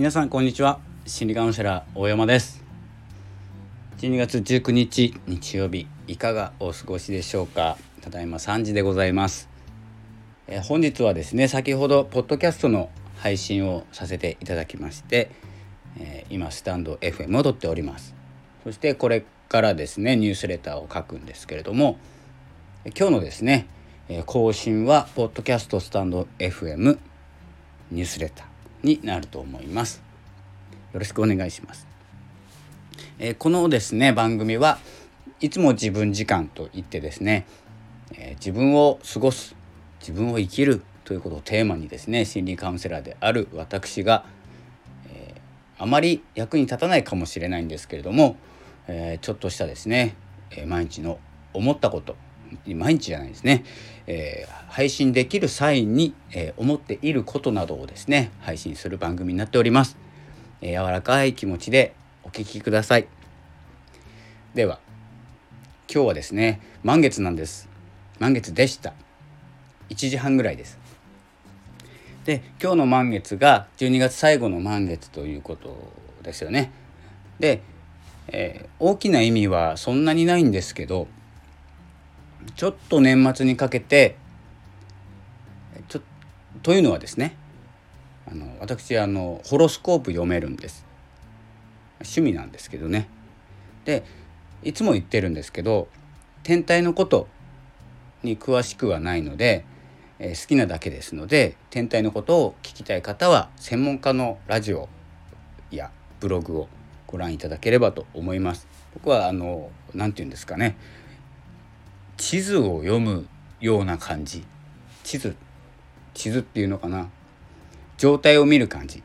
皆さんこんにちは。心理カウンセラー大山です。12月19日日曜日いかがお過ごしでしょうか？ただいま3時でございます。え本日はですね先ほどポッドキャストの配信をさせていただきまして、えー、今スタンド FM 戻っております。そしてこれからですねニュースレターを書くんですけれども今日のですね更新はポッドキャストスタンド FM ニュースレター。になると思います。よろしくお願いします、えこのですね番組はいつも自分時間といってですね、え自分を過ごす自分を生きるということをテーマにですね心理カウンセラーである私が、えー、あまり役に立たないかもしれないんですけれども、え、ちょっとしたですね、え、毎日の思ったこと毎日じゃないですね、え配信できる際に、え思っていることなどをですね配信する番組になっております、え柔らかい気持ちでお聞きください。では今日はですね満月なんです。満月でした。1時半ぐらいです。で今日の満月が12月最後の満月ということですよね。で、えー、大きな意味はそんなにないんですけどちょっと年末にかけてちょというのはですねあの私あのホロスコープ読めるんです。趣味なんですけどね。でいつも言ってるんですけど天体のことに詳しくはないのでえ好きなだけですので天体のことを聞きたい方は専門家のラジオやブログをご覧いただければと思います。僕はあの何て言うんですかね。地図を読むような感じ。地図。地図っていうのかな。状態を見る感じ。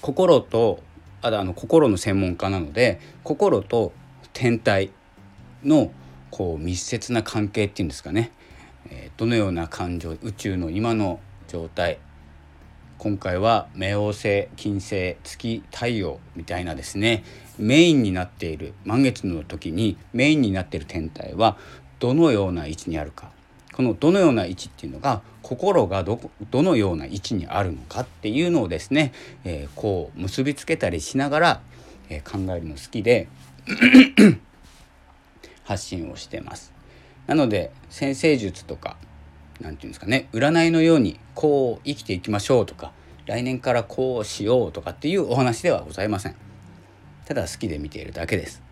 心とあとあの心の専門家なので心と天体のこう密接な関係っていうんですかね。えどのような感情宇宙の今の状態。今回は冥王星金星月太陽みたいなですね。メインになっている満月の時にメインになっている天体はどのような位置にあるかこのどのような位置っていうのが心がどどのような位置にあるのかっていうのをですね、えー、こう結びつけたりしながら、えー、考えるの好きで 発信をしてます。なので先生術とか何て言うんですかね占いのようにこう生きていきましょうとか来年からこうしようとかっていうお話ではございませんただ好きで見ているだけです。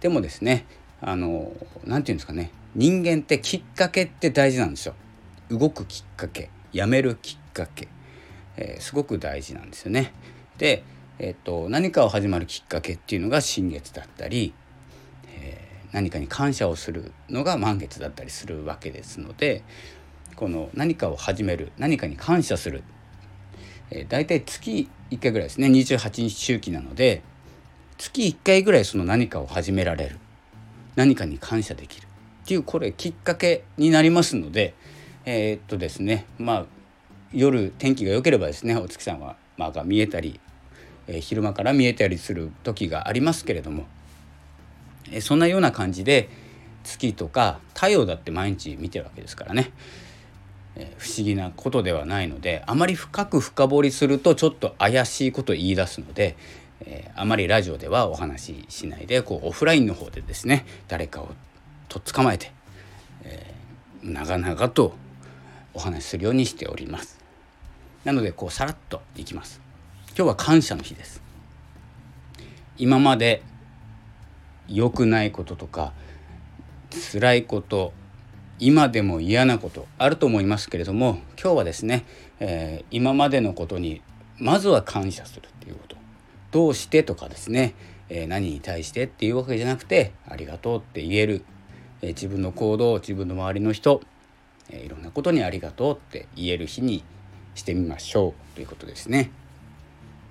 でもですねあの何て言うんですかね人間ってきっかけって大事なんですよ。動くきっかけやめるきっかけ、えー、すごく大事なんですよね。で、えーと、と何かを始まるきっかけっていうのが新月だったりえ何かに感謝をするのが満月だったりするわけですのでこの何かを始める何かに感謝する、えー、大体月1回ぐらいですね28日周期なので月1回ぐらいその何かを始められる。何かに感謝できるっていうこれきっかけになりますのでえー、っとですねまあ夜天気が良ければですねお月さんは、まあ、が見えたり、えー、昼間から見えたりする時がありますけれどもえそんなような感じで月とか太陽だって毎日見てるわけですからね、え不思議なことではないのであまり深く深掘りするとちょっと怪しいことを言い出すので、えあまりラジオではお話ししないでこうオフラインの方でですね誰かをとっ捕まえて、えー、長々とお話しするようにしております。なのでこうさらっといきます。今日は感謝の日です。今まで良くないこととか辛いこと今でも嫌なことあると思いますけれども今日はですね、えー、今までのことにまずは感謝するっていうことどうしてとかですね、えー、何に対してっていうわけじゃなくてありがとうって言える、えー、自分の行動自分の周りの人、えいろんなことにありがとうって言える日にしてみましょうということですね。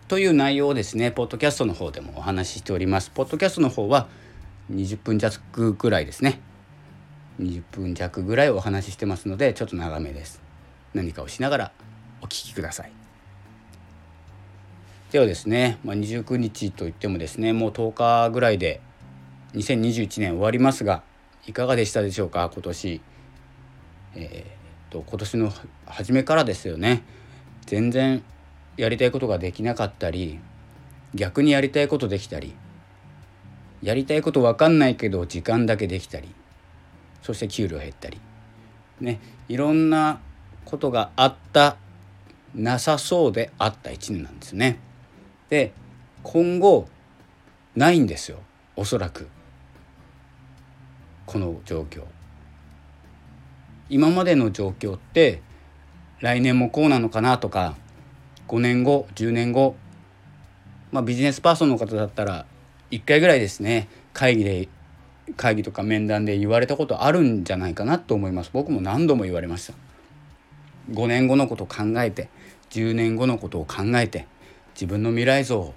という内容をですねポッドキャストの方でもお話ししております。ポッドキャストの方は20分弱ぐらいですね。20分弱ぐらいお話ししてますのでちょっと長めです。何かをしながらお聞きください。ではですね、まあ、29日といってもですねもう10日ぐらいで2021年終わりますがいかがでしたでしょうか？今年。えー、と今年の初めからですよね。全然やりたいことができなかったり逆にやりたいことできたりやりたいこと分かんないけど時間だけできたりそして給料減ったりねいろんなことがあったなさそうであった1年なんですね。で今後ないんですよ。おそらく。この状況。今までの状況って来年もこうなのかなとか5年後10年後、まあ、ビジネスパーソンの方だったら1回ぐらいですね。会議で会議とか面談で言われたことあるんじゃないかなと思います。僕も何度も言われました。5年後のことを考えて10年後のことを考えて自分の未来像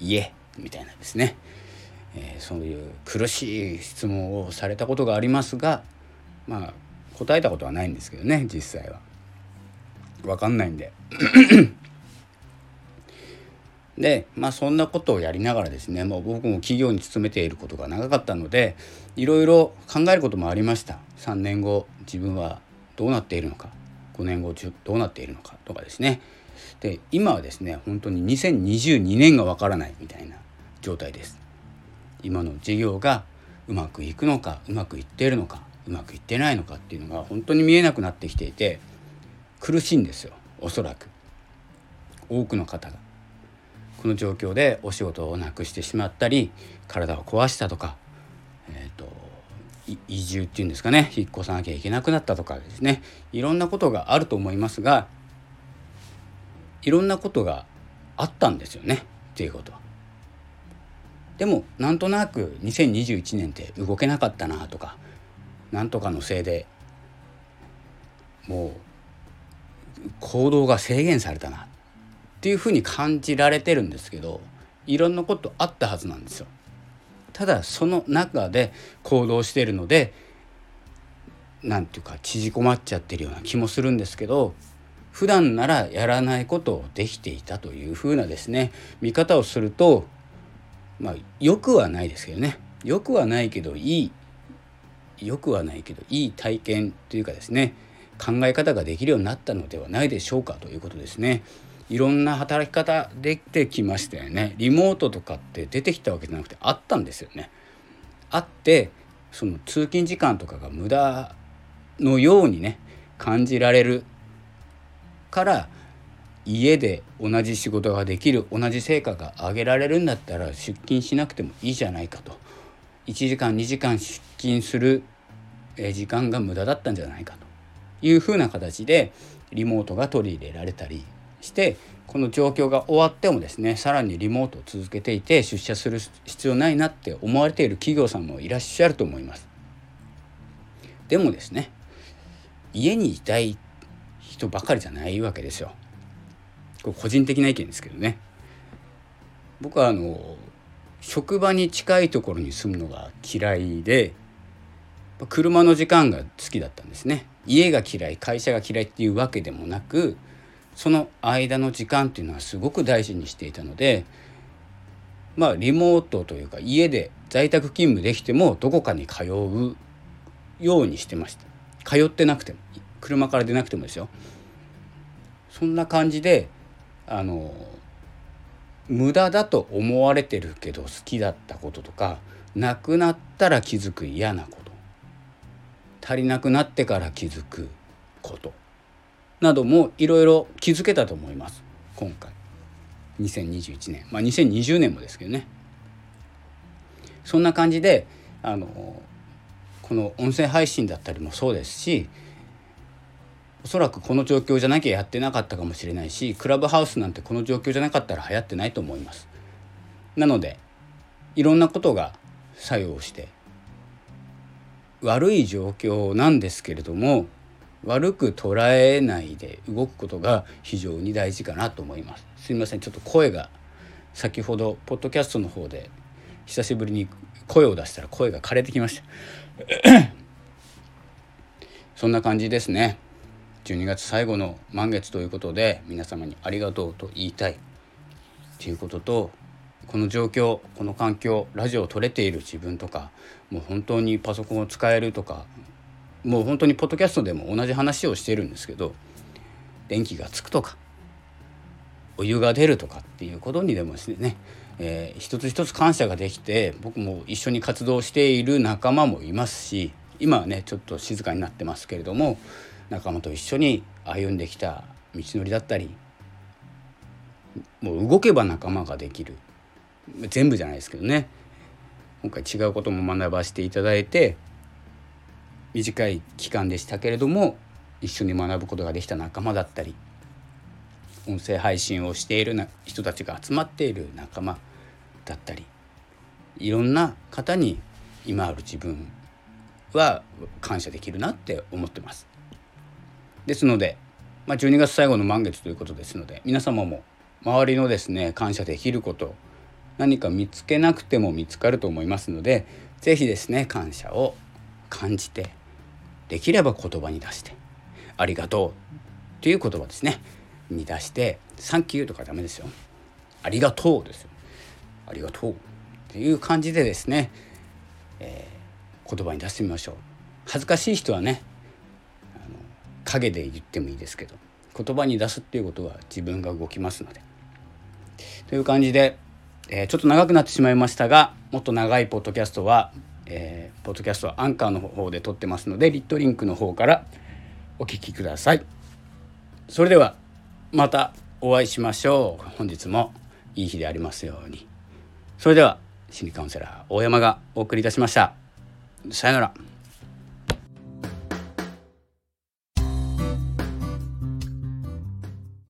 言えみたいなですね、えー、そういう苦しい質問をされたことがありますがまあ答えたことはないんですけどね実際は。分かんないんで。でまあそんなことをやりながらですねもう僕も企業に勤めていることが長かったのでいろいろ考えることもありました。3年後自分はどうなっているのか。5年後どうなっているのかとかですね。で今はですね本当に2022年がわからないみたいな状態です。今の事業がうまくいくのかうまくいっているのかうまくいってないのかっていうのが本当に見えなくなってきていて苦しいんですよおそらく。多くの方が。この状況でお仕事をなくしてしまったり体を壊したとか、えーと、移住っていうんですかね引っ越さなきゃいけなくなったとかですねいろんなことがあると思いますがいろんなことがあったんですよねっていうこと。でもなんとなく2021年って動けなかったなとかなんとかのせいでもう行動が制限されたなっていうふうに感じられてるんですけどいろんなことあったはずなんですよ。ただその中で行動してるので何て言うか縮こまっちゃってるような気もするんですけど普段ならやらないことをできていたというふうなですね見方をするとまあよくはないですけどねよくはないけどいいよくはないけどいい体験というかですね考え方ができるようになったのではないでしょうかということですね。いろんな働き方出てきましたよね。リモートとかって出てきたわけじゃなくてあったんですよね。あってその通勤時間とかが無駄のようにね感じられるから家で同じ仕事ができる同じ成果が上げられるんだったら出勤しなくてもいいじゃないかと1時間2時間出勤する時間が無駄だったんじゃないかというふうな形でリモートが取り入れられたりしてこの状況が終わってもですねさらにリモートを続けていて出社する必要ないなって思われている企業さんもいらっしゃると思います。でもですね家にいたい人ばかりじゃないわけですよ。これ個人的な意見ですけどね。僕はあの職場に近いところに住むのが嫌いで車の時間が好きだったんですね。家が嫌い会社が嫌いっていうわけでもなくその間の時間っていうのはすごく大事にしていたのでまあリモートというか家で在宅勤務できてもどこかに通うようにしてました通ってなくても車から出なくてもですよ。そんな感じであの無駄だと思われてるけど好きだったこととかなくなったら気づく嫌なこと。足りなくなってから気づくこと。などもいろいろ気づけたと思います。今回。2021年。まあ2020年もですけどね。そんな感じであのこの音声配信だったりもそうですしおそらくこの状況じゃなきゃやってなかったかもしれないしクラブハウスなんてこの状況じゃなかったら流行ってないと思います。なのでいろんなことが作用して悪い状況なんですけれども悪く捉えないで動くことが非常に大事かなと思います。すみません。ちょっと声が先ほどポッドキャストの方で久しぶりに声を出したら声が枯れてきました。そんな感じですね。12月最後の満月ということで皆様にありがとうと言いたい。ということとこの状況この環境ラジオを撮れている自分とかもう本当にパソコンを使えるとかもう本当にポッドキャストでも同じ話をしてるんですけど電気がつくとかお湯が出るとかっていうことにでもですね、えー、一つ一つ感謝ができて僕も一緒に活動している仲間もいますし今はねちょっと静かになってますけれども仲間と一緒に歩んできた道のりだったりもう動けば仲間ができる全部じゃないですけどね今回違うことも学ばせていただいて短い期間でしたけれども一緒に学ぶことができた仲間だったり音声配信をしているな人たちが集まっている仲間だったりいろんな方に今ある自分は感謝できるなって思ってます。ですので、まあ、12月最後の満月ということですので皆様も周りのですね感謝できること何か見つけなくても見つかると思いますので是非ですね感謝を感じてできれば言葉に出して「ありがとう」という言葉ですねに出して「サンキュー」とかダメですよ。ありがとうですよ。ありがとうっていう感じでですね、えー、言葉に出してみましょう。恥ずかしい人はね陰で言ってもいいですけど言葉に出すっていうことは自分が動きますので。という感じで、えー、ちょっと長くなってしまいましたがもっと長いポッドキャストは、えー、ポッドキャストはアンカーの方で撮ってますのでリットリンクの方からお聞きください。それではまたお会いしましょう。本日もいい日でありますように。それでは心理カウンセラー大山がお送りいたしました。さよなら。